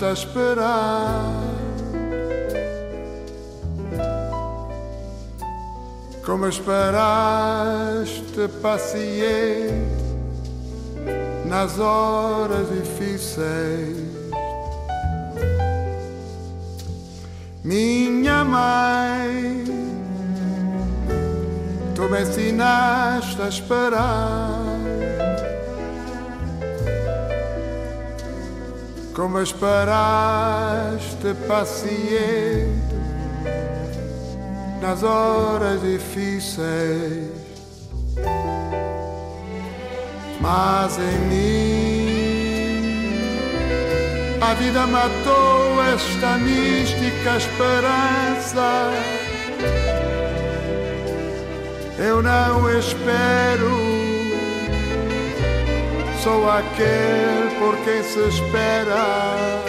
Ensinaste a esperar. Como esperaste paciente nas horas difíceis. Minha mãe, tu me ensinaste a esperar. Como esperaste paciente nas horas difíceis. Mas em mim a vida matou esta mística esperança. Eu não espero, sou aquele por quem se espera.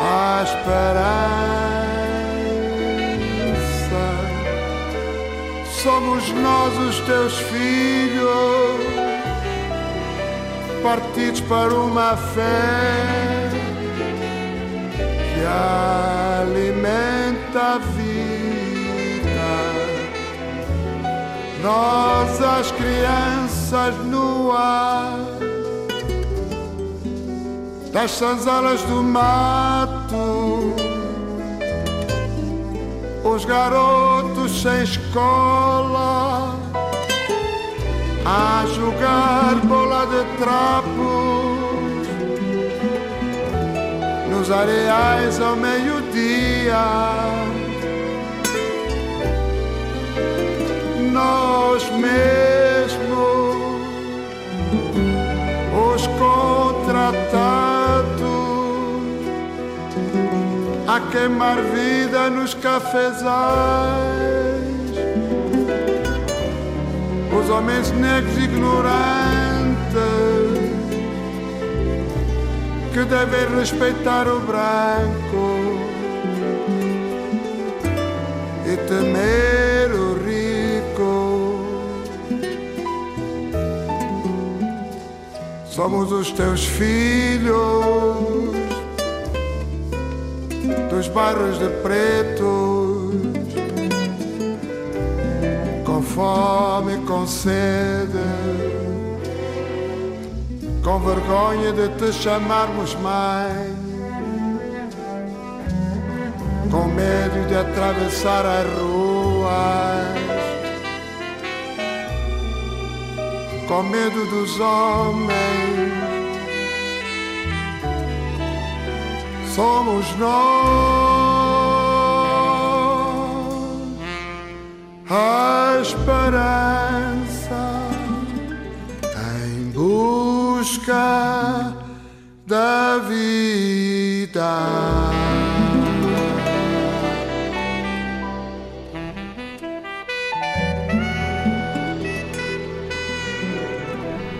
A esperança somos nós os teus filhos, partidos para uma fé que alimenta a vida. Nós, as crianças no ar, das sanzalas do mato, os garotos sem escola, a jogar bola de trapos, nos areais ao meio-dia. Nós mesmos, os contratados, a queimar vida nos cafezais. Os homens negros ignorantes que devem respeitar o branco e temer Somos os teus filhos dos bairros de pretos, com fome, com sede, com vergonha de te chamarmos mãe, com medo de atravessar as ruas, com medo dos homens. somos nós a esperança em busca da vida.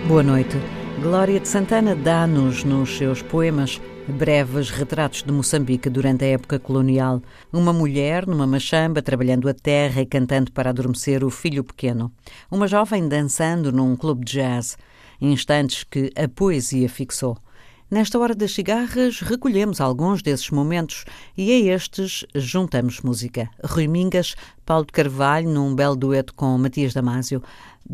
Boa noite. Glória de Santana dá-nos, nos seus poemas, breves retratos de Moçambique durante a época colonial. Uma mulher numa machamba trabalhando a terra e cantando para adormecer o filho pequeno. Uma jovem dançando num clube de jazz. Instantes que a poesia fixou. Nesta hora das cigarras, recolhemos alguns desses momentos e a estes juntamos música. Rui Mingas, Paulo de Carvalho, num belo dueto com Matias Damasio,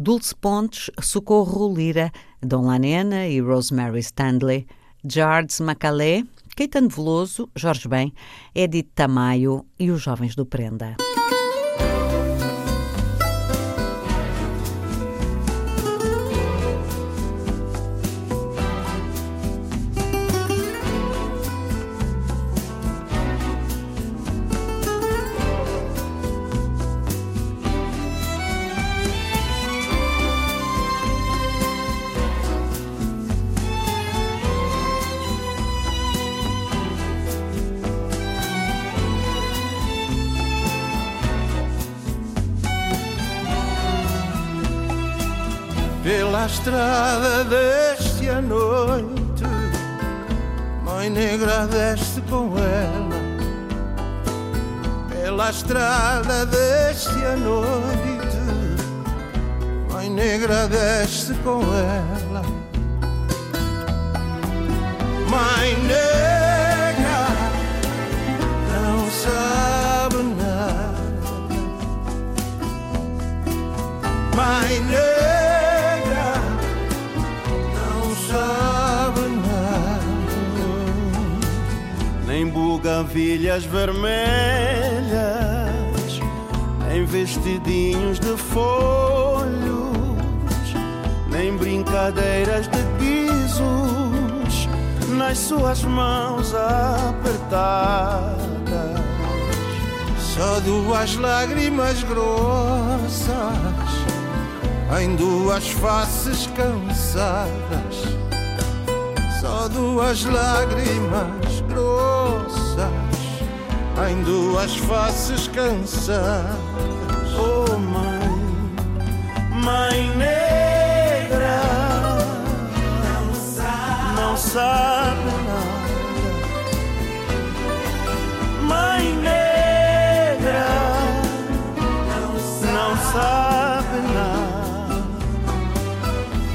Dulce Pontes, Socorro Lira, Dom Lanena e Rosemary Stanley, George Macalé, Caetano Veloso, Jorge Ben, Edith Tamayo e os Jovens do Prenda. Estrada desce a noite, mãe negra desce com ela. Pela estrada desce a noite, mãe negra desce com ela. Mãe negra não sabe nada. Mãe negra Nem bugavilhas vermelhas, nem vestidinhos de folhos, nem brincadeiras de guizos nas suas mãos apertadas. Só duas lágrimas grossas em duas faces cansadas. Só duas lágrimas em duas faces cansadas. Oh, mãe, mãe negra, não sabe nada. Mãe negra, não sabe nada.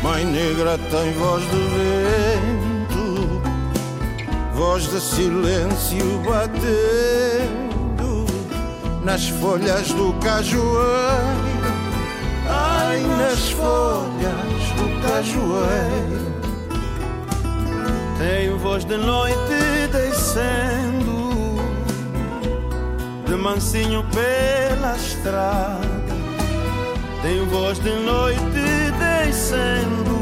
Mãe negra tem voz de vento, voz de silêncio batendo nas folhas do cajueiro. Ai, nas folhas do cajueiro. Tem voz de noite descendo, de mansinho pela estrada. Tem voz de noite descendo,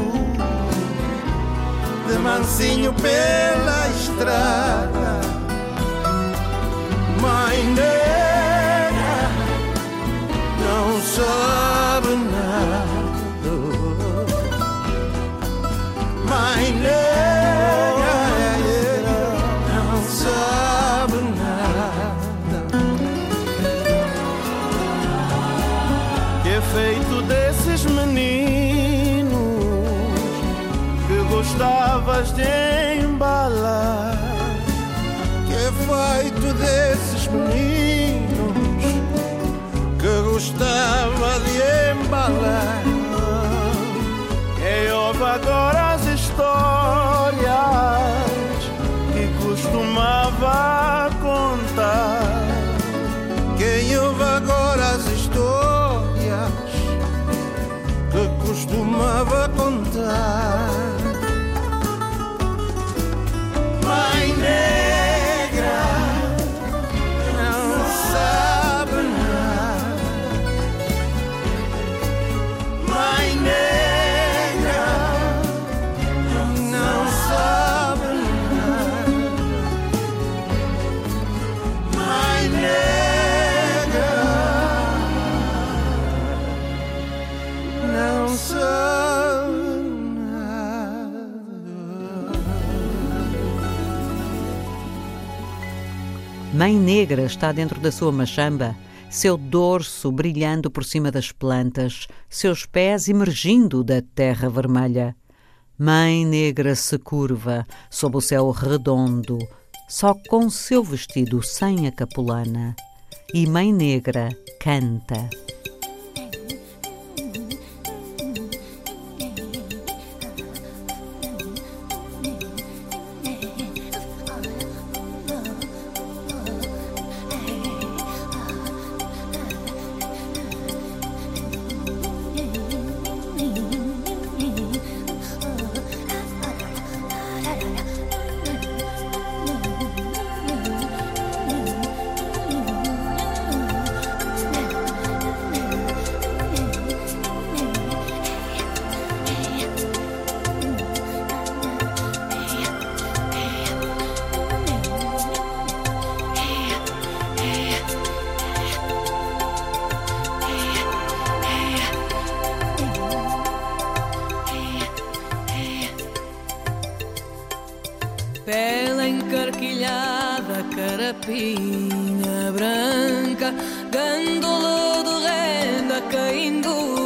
de mansinho pela estrada. Mãe negra não sabe Mãe Negra está dentro da sua machamba, seu dorso brilhando por cima das plantas, seus pés emergindo da terra vermelha. Mãe Negra se curva sob o céu redondo, só com seu vestido sem a capulana. E Mãe Negra canta. Carapinha branca, gândola de renda caindo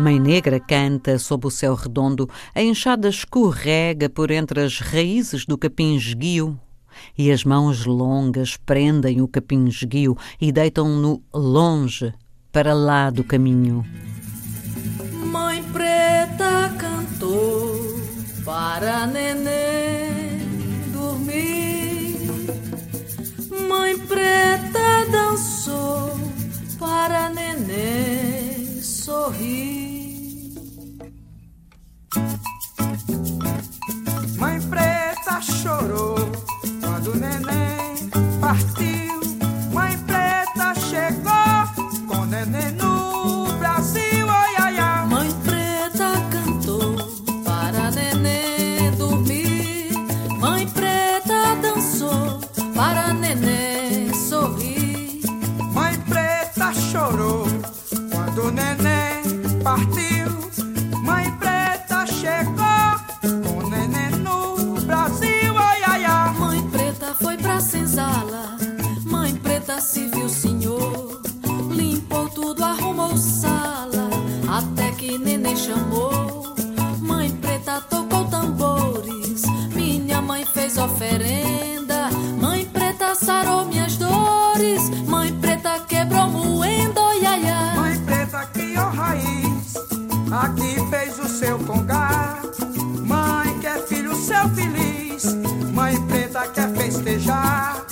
Mãe Negra canta sob o céu redondo, a enxada escorrega por entre as raízes do capim esguio, e as mãos longas prendem o capim esguio e deitam-no longe, para lá do caminho. Mãe preta cantou para neném dormir. Mãe preta dançou para neném sorrir. Mãe preta chorou quando o neném partiu. Mãe preta chegou com o neném no que neném chamou. Mãe preta tocou tambores. Minha mãe fez oferenda. Mãe preta sarou minhas dores. Mãe preta quebrou moendo. Ai, ai. Mãe preta criou raiz, aqui fez o seu congá. Mãe quer filho seu feliz, mãe preta quer festejar.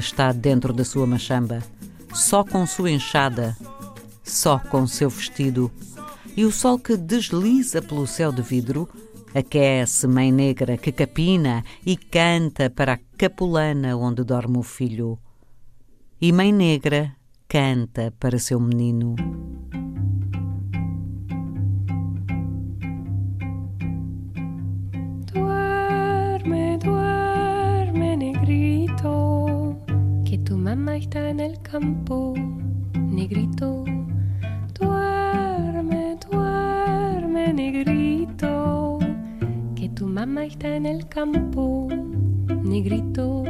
Está dentro da sua machamba, só com sua enxada, só com seu vestido. E o sol que desliza pelo céu de vidro aquece Mãe Negra que capina e canta para a capulana onde dorme o filho. E Mãe Negra canta para seu menino. Mamá está en el campo, negrito. Duerme, duerme, negrito, que tu mamá está en el campo, negrito.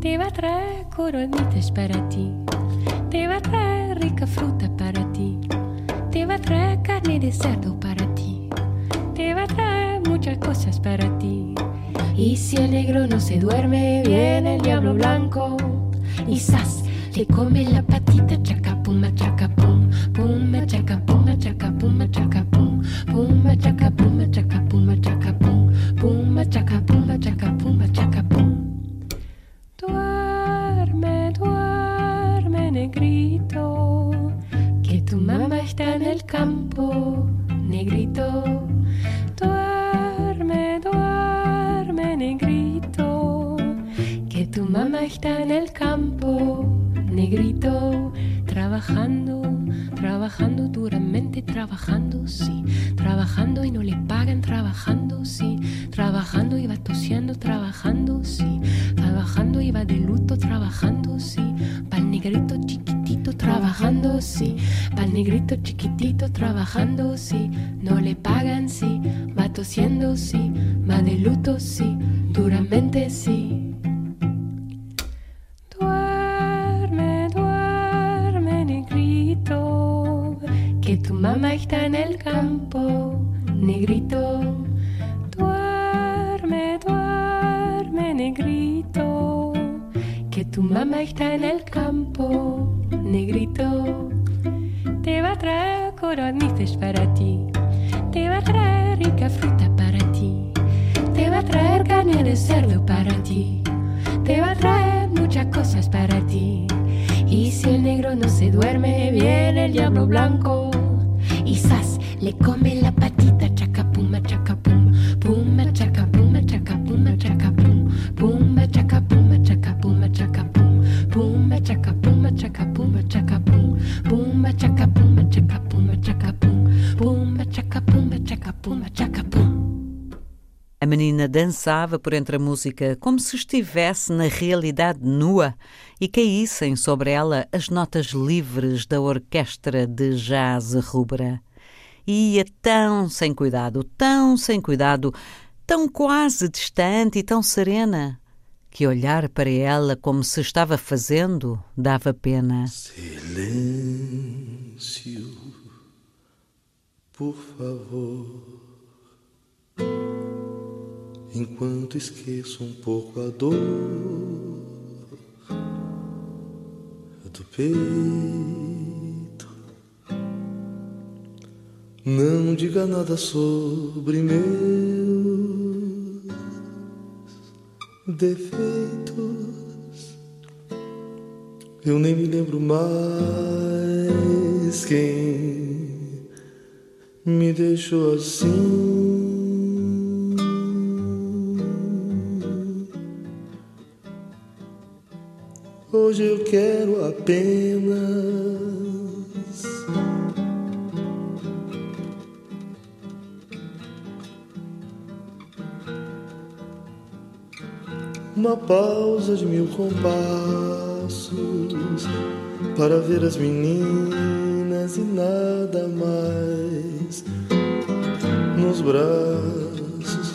Te va a traer coronitas para ti, te va a traer rica fruta para ti. Te va a traer carne de cerdo para ti. Te va a traer muchas cosas para ti. Y si el negro no se duerme, viene el diablo blanco. Y sas, le come la patita, chaca, pum, machaca, negrito chiquitito, trabajando, sí, pa'l negrito chiquitito, trabajando, sí, no le pagan, sí, va tosiendo, sí, va de luto, sí, duramente, sí. Duerme, duerme, negrito, que tu mamá está en el campo, negrito. Mamá está en el campo, negrito. Te va a traer coronistas para ti, te va a traer rica fruta para ti, te va a traer carne de cerdo para ti, te va a traer muchas cosas para ti. Y si el negro no se duerme, viene el diablo blanco. Y sas, le come la patita, dançava por entre a música como se estivesse na realidade nua e caíssem sobre ela as notas livres da orquestra de jazz rubra. E ia tão sem cuidado, tão sem cuidado, tão quase distante e tão serena, que olhar para ela como se estava fazendo dava pena. Silêncio, por favor. Enquanto esqueço um pouco a dor do peito, não diga nada sobre meus defeitos. Eu nem me lembro mais quem me deixou assim. Hoje eu quero apenas uma pausa de mil compassos para ver as meninas e nada mais nos braços.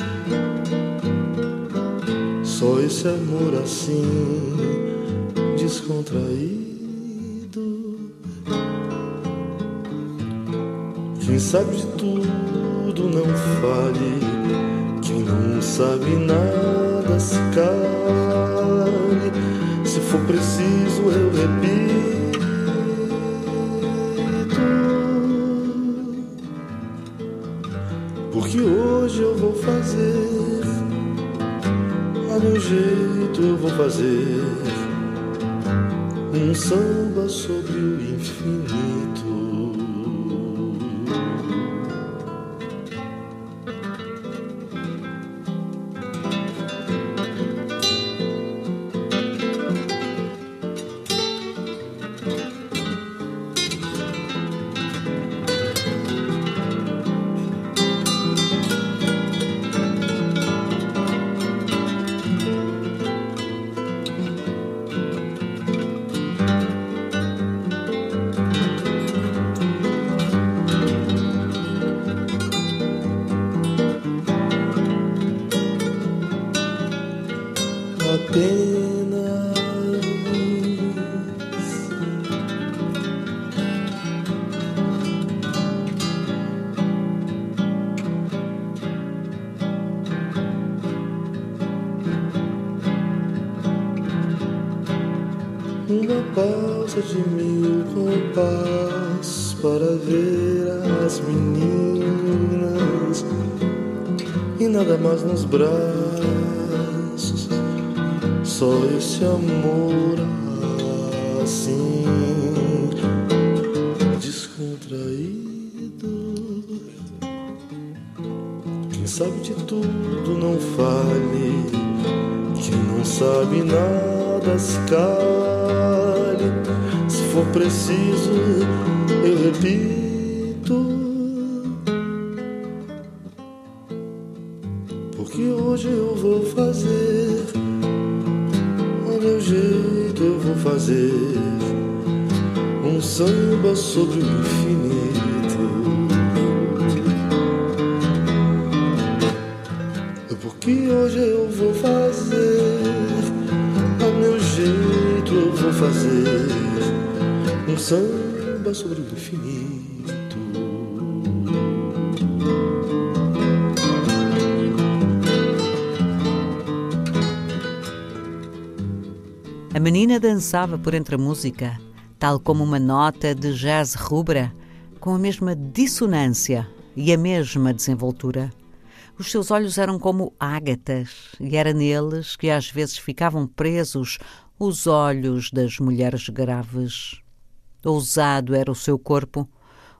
Só esse amor assim descontraído. Quem sabe de tudo não fale, quem não sabe nada se cale. Se for preciso, eu repito. Porque hoje eu vou fazer, a meu jeito eu vou fazer um samba sobre braços, só esse amor assim descontraído. Quem sabe de tudo não fale, quem não sabe nada se cale. Se for preciso, eu repito. Samba sobre o infinito. Porque hoje eu vou fazer, ao meu jeito eu vou fazer um samba sobre o infinito. A menina dançava por entre a música, tal como uma nota de jazz rubra, com a mesma dissonância e a mesma desenvoltura. Os seus olhos eram como ágatas, e era neles que às vezes ficavam presos os olhos das mulheres graves. Ousado era o seu corpo,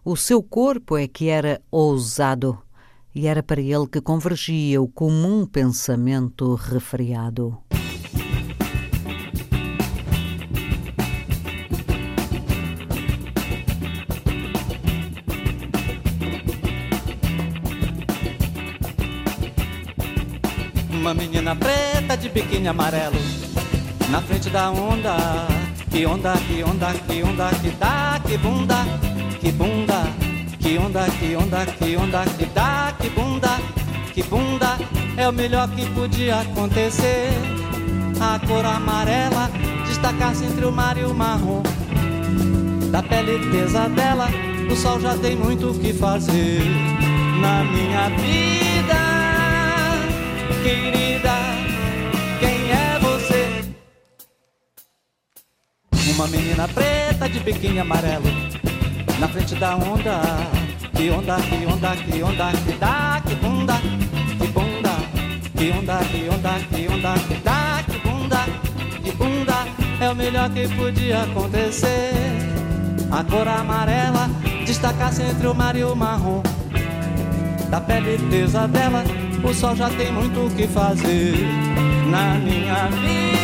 o seu corpo é que era ousado, e era para ele que convergia o comum pensamento refriado. Uma menina preta de biquíni amarelo Na frente da onda. Que onda, que onda, que onda, que dá, que bunda Que bunda, que onda, que onda, que onda, que dá, que bunda Que bunda. É o melhor que podia acontecer. A cor amarela destacar-se entre o mar e o marrom. Da pele tesa dela o sol já tem muito o que fazer. Na minha vida querida, quem é você? Uma menina preta de biquíni amarelo na frente da onda. Que onda, que onda, que onda, que dá, que bunda, que bunda, que onda, que onda, que onda, que dá, que bunda, que bunda é o melhor que podia acontecer. A cor amarela destacar-se entre o mar e o marrom da pele tesa dela o sol já tem muito o que fazer na minha vida,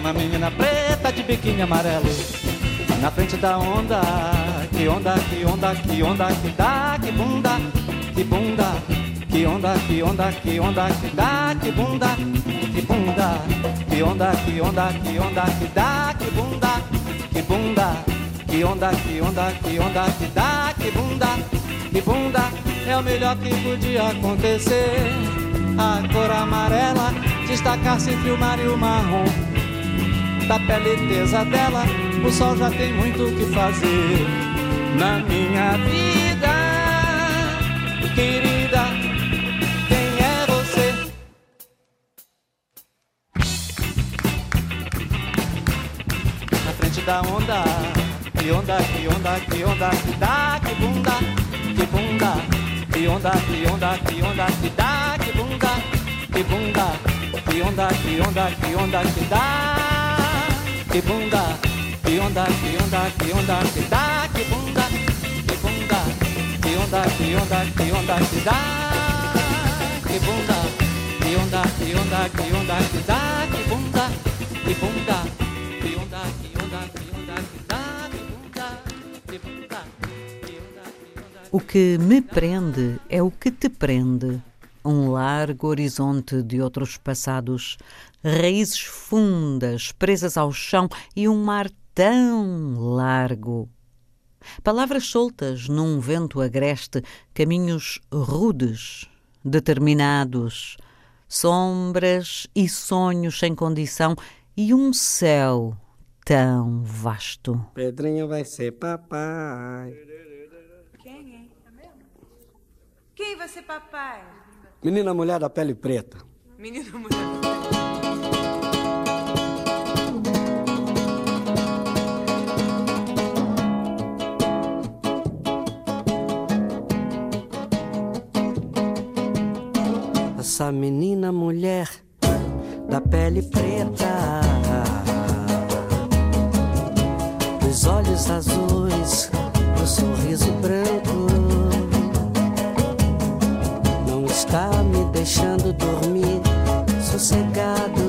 Uma menina preta de biquíni amarelo Na frente da onda Que onda, que onda, que onda Que dá, que bunda, que bunda Que onda, que onda, que onda Que dá, que bunda, que bunda Que onda, que onda, que onda Que dá, que bunda, que bunda Que onda, que onda, que onda Que dá, que bunda, que bunda É o melhor que podia acontecer A cor amarela Destacar-se entre o mar e o marrom da pele tesa dela, o sol já tem muito o que fazer na minha vida, querida. Quem é você? Na frente da onda, que onda, que onda, que onda, que dá, que bunda, que bunda, que onda, que onda, que onda, que dá, que bunda, que bunda, que onda, que onda, que onda, que dá que bunda, que onda, que onda, que onda, que dá, que bunda, que bunda, que onda, que onda, que onda, que dá, que bunda, que onda, que onda, que onda, que dá, que bunda, que bunda, que onda, que onda, que onda, que dá, que bunda, que bunda, que onda, que onda. O que me prende é o que te prende. Um largo horizonte de outros passados, raízes fundas presas ao chão e um mar tão largo. Palavras soltas num vento agreste, caminhos rudes, determinados, sombras e sonhos sem condição e um céu tão vasto. Pedrinho vai ser papai. Quem, é? Quem vai ser papai? Menina mulher da pele preta. Menina mulher. Essa menina mulher da pele preta, os olhos azuis, o sorriso branco, não está me deixando dormir sossegado.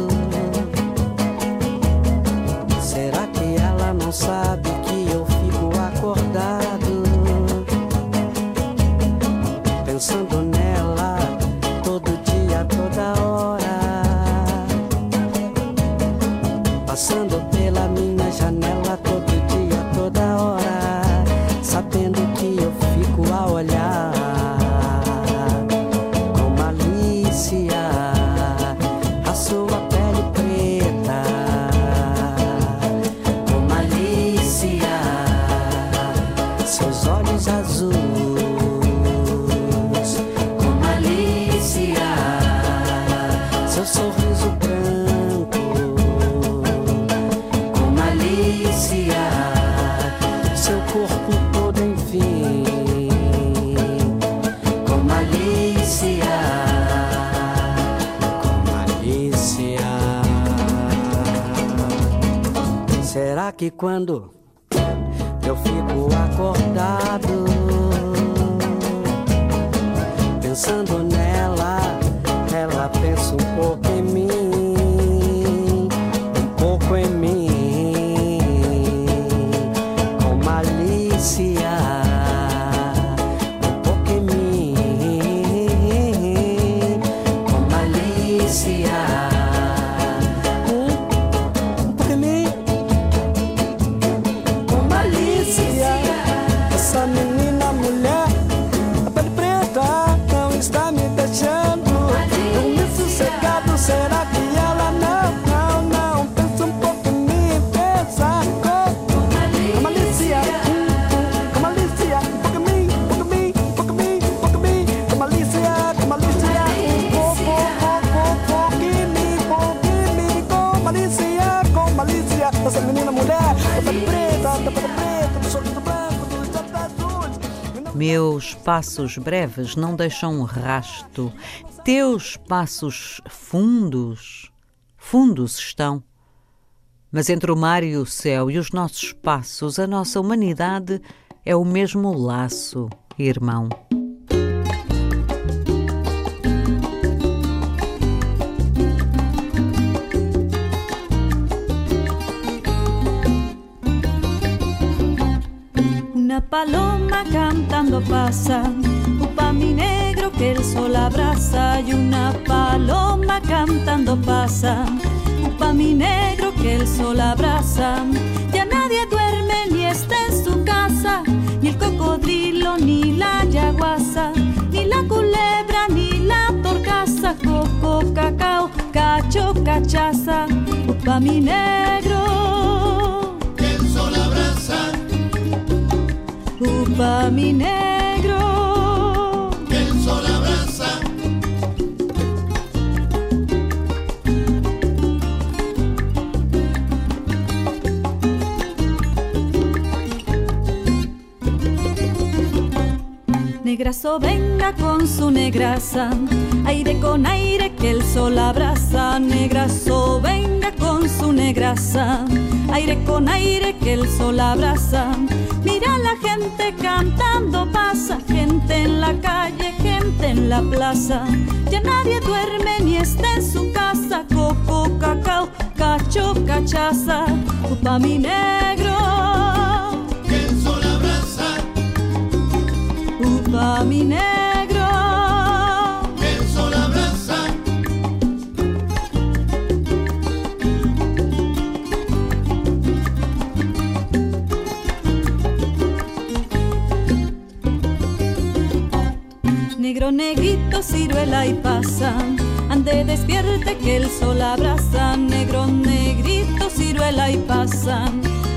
Quando Meus passos breves não deixam rasto, teus passos fundos, fundos estão. Mas entre o mar e o céu e os nossos passos, a nossa humanidade é o mesmo laço, irmão. Paloma cantando pasa, upa mi negro que el sol abraza. Y una paloma cantando pasa, upa mi negro que el sol abraza. Ya nadie duerme ni está en su casa, ni el cocodrilo, ni la yaguasa, ni la culebra, ni la torcaza, coco, cacao, cacho, cachaza, upa mi negro. El sol abraza, ובמיניה negrazo venga con su negraza, aire con aire que el sol abraza, negrazo venga con su negraza, aire con aire que el sol abraza. Mira la gente cantando pasa, gente en la calle, gente en la plaza. Ya nadie duerme ni está en su casa, coco, cacao, cacho, cachaza, upa mi negro. va mi negro. El sol abraza. Negro, negrito, ciruela y pasa. Ande despierte que el sol abraza. Negro, negrito, ciruela y pasa.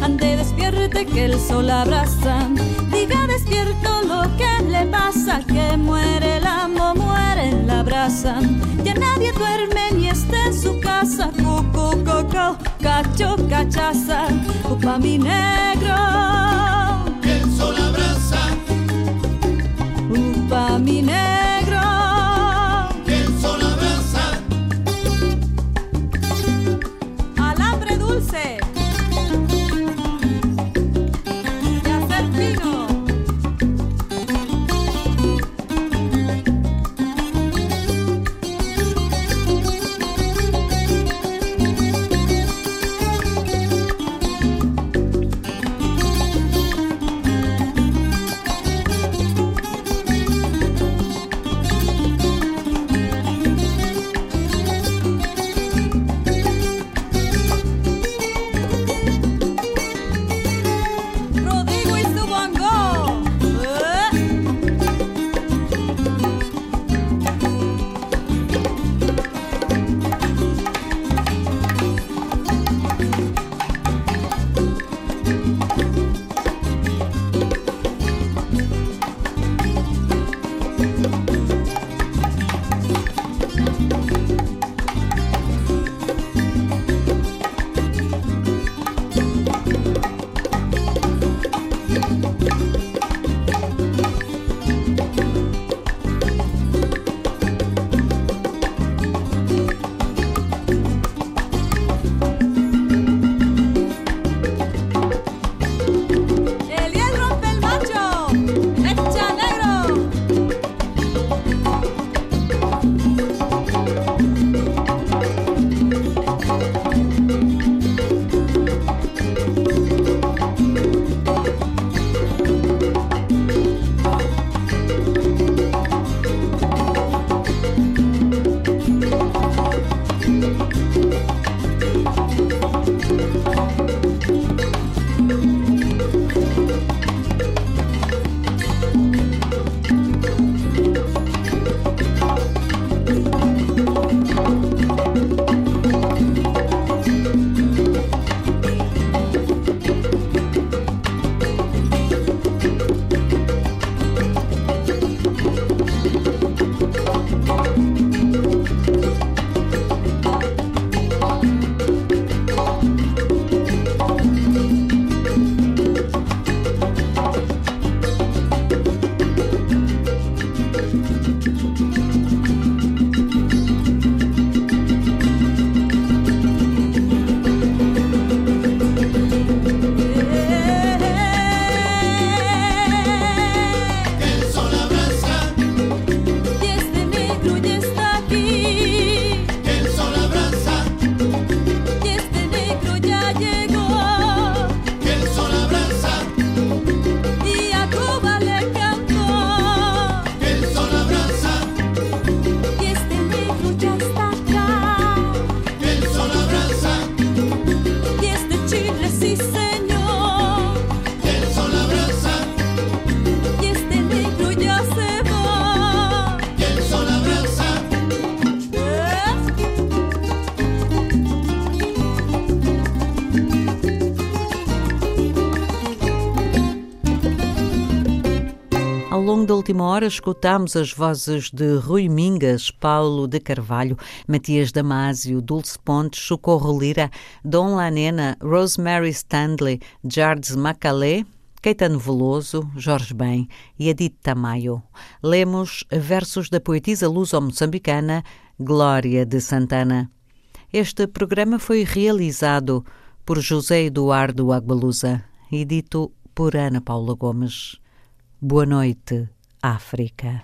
Ande despierte que el sol abraza. Diga despierto lo que le pasa, que muere el amo, muere en la brasa. Ya nadie duerme ni está en su casa. Coco, coco, cacho, cachaza. Upa mi negro. Que el sol abraza. Upa mi negro. Longo da última hora, escutámos as vozes de Rui Mingas, Paulo de Carvalho, Matias Damasio, Dulce Pontes, Socorro Lira, Dom Lanena, Rosemary Stanley, Jardes Macalé, Caetano Veloso, Jorge Ben e Edith Tamayo. Lemos versos da poetisa luso-moçambicana Glória de Santana. Este programa foi realizado por José Eduardo Agualusa e dito por Ana Paula Gomes. Boa noite, África.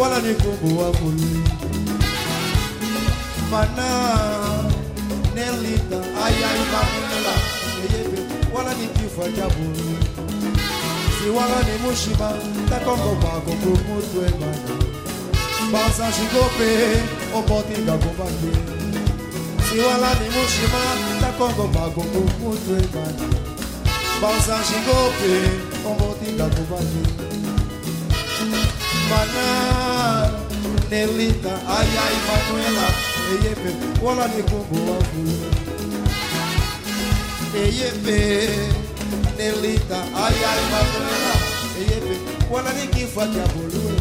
wala ni kumbu wa mulu mana nelita ayayi imanunela eyebe wala ni kifo cha si wala ni mushima takongo bako kumutwe mana basa shikope oboti gakobake si wala ni mushima takongo bako kumutwe mana basa shikope oboti gakobake mana Nelita ay ay Manuela wala ni kumbu wangu eyepe Nelita ay ay Manuela eyepe wala ni kifua cha buluu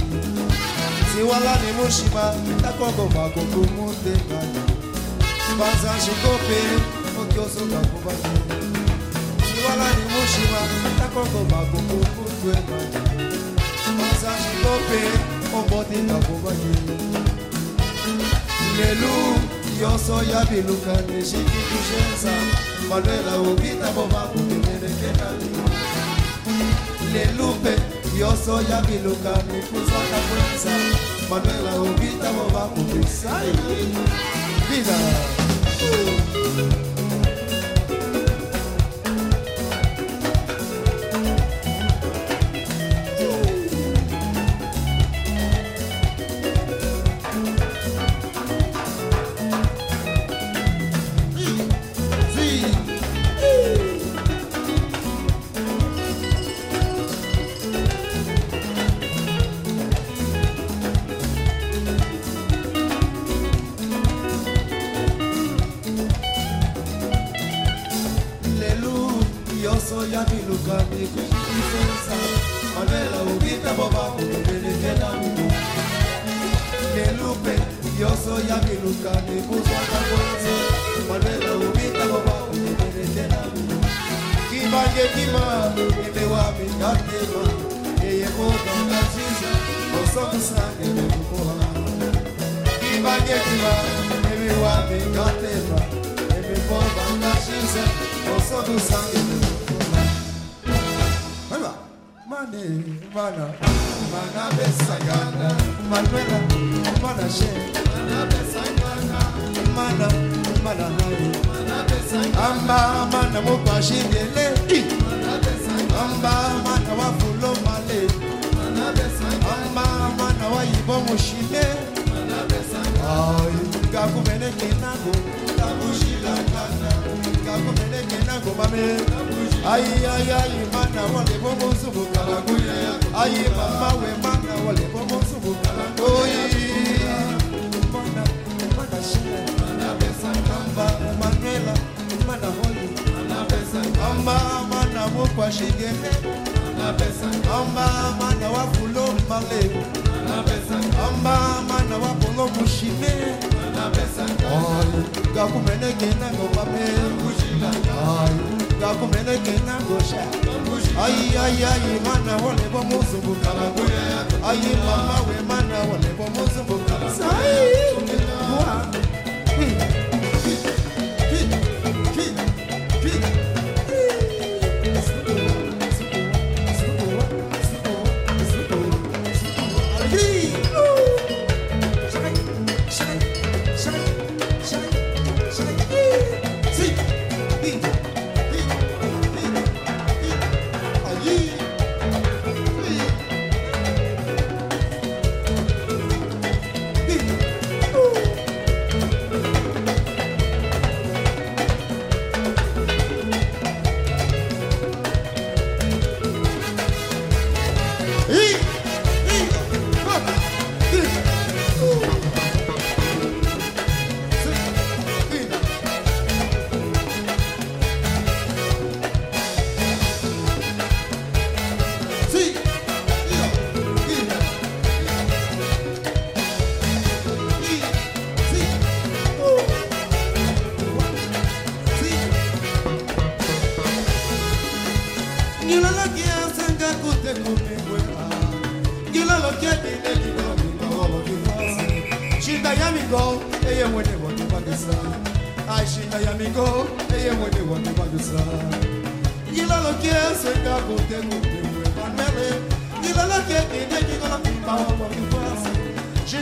si wala ni mushima takongo makongo mutenga banza shikope okyoso kakubaki si wala ni mushima takongo makongo sango to pe obote takobaki lelu nyonso ya biluka eshiki kushenza manuela obita bomakokemelekekali lelu mpe nyonso ya biluka mikuzaka kwenza manuela obita bomakopesai bina ubita boba kibange kima nimewapi ndatema yeye boba kaziza osokusane nekukoha mane mana mana besagana manuela mana she mana besagana mana mana hari mana besagana amba mana mupashindele mana besagana amba mana wafulo male. Mana besagana amba mana wayibo mushile mana besagana ay gakumene kana Ayi ayi ayi mana wale bobo subu kalangu mama we mana wale bobo subu kalangu Oyi Mana mana shine mana besa kamba Manuela mana holi mana besa kamba mana wopwa shigene mana mushime hayi ngakumene kena ngomaphela hayi ngakumene kena ngosha ayi ayi ayi mana wolebo muzungu ayi mama we mana wolebo muzungu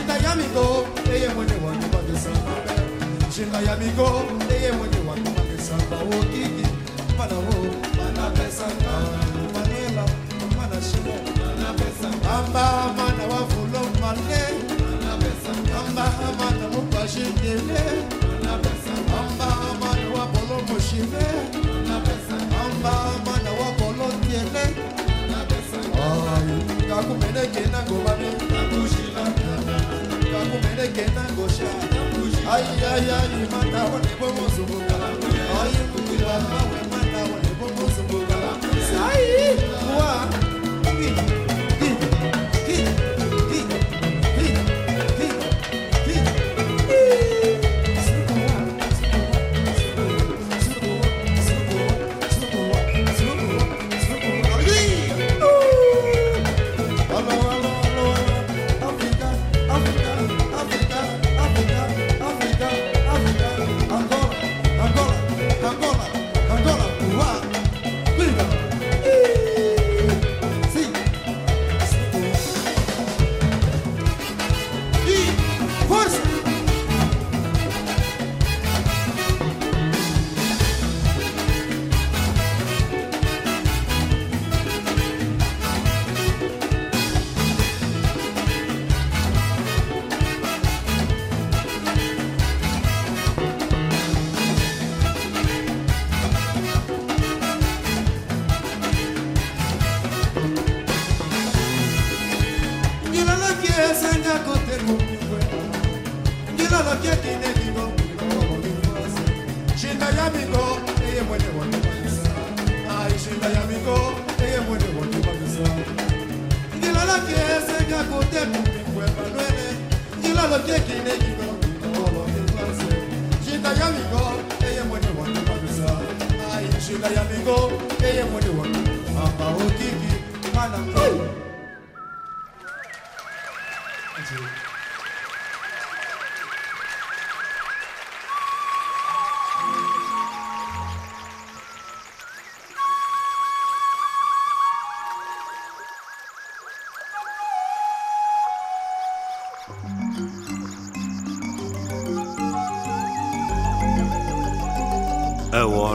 Shinda Yamiko, they are when you want to the Samba. Shinda Yamiko, they are when you want to the Samba. Oh, Kiki, Panamo, Manapesanga, Manela, Manashimo, Manapesanga, Amba, Manawa, Fulo, Mane, Manapesanga, Amba, Manamu, Pashikile, Manapesanga, Amba, Manawa, Polo, Moshime, Manapesanga, Amba, Manawa, Polo, Tiene, Manapesanga, Oh, Kakumene, Kena, Gomane, Kakushi. kumerege nangosha aiaiai manaone bomozunguka aimukilabawe manaone bomozunguka sai kuwa.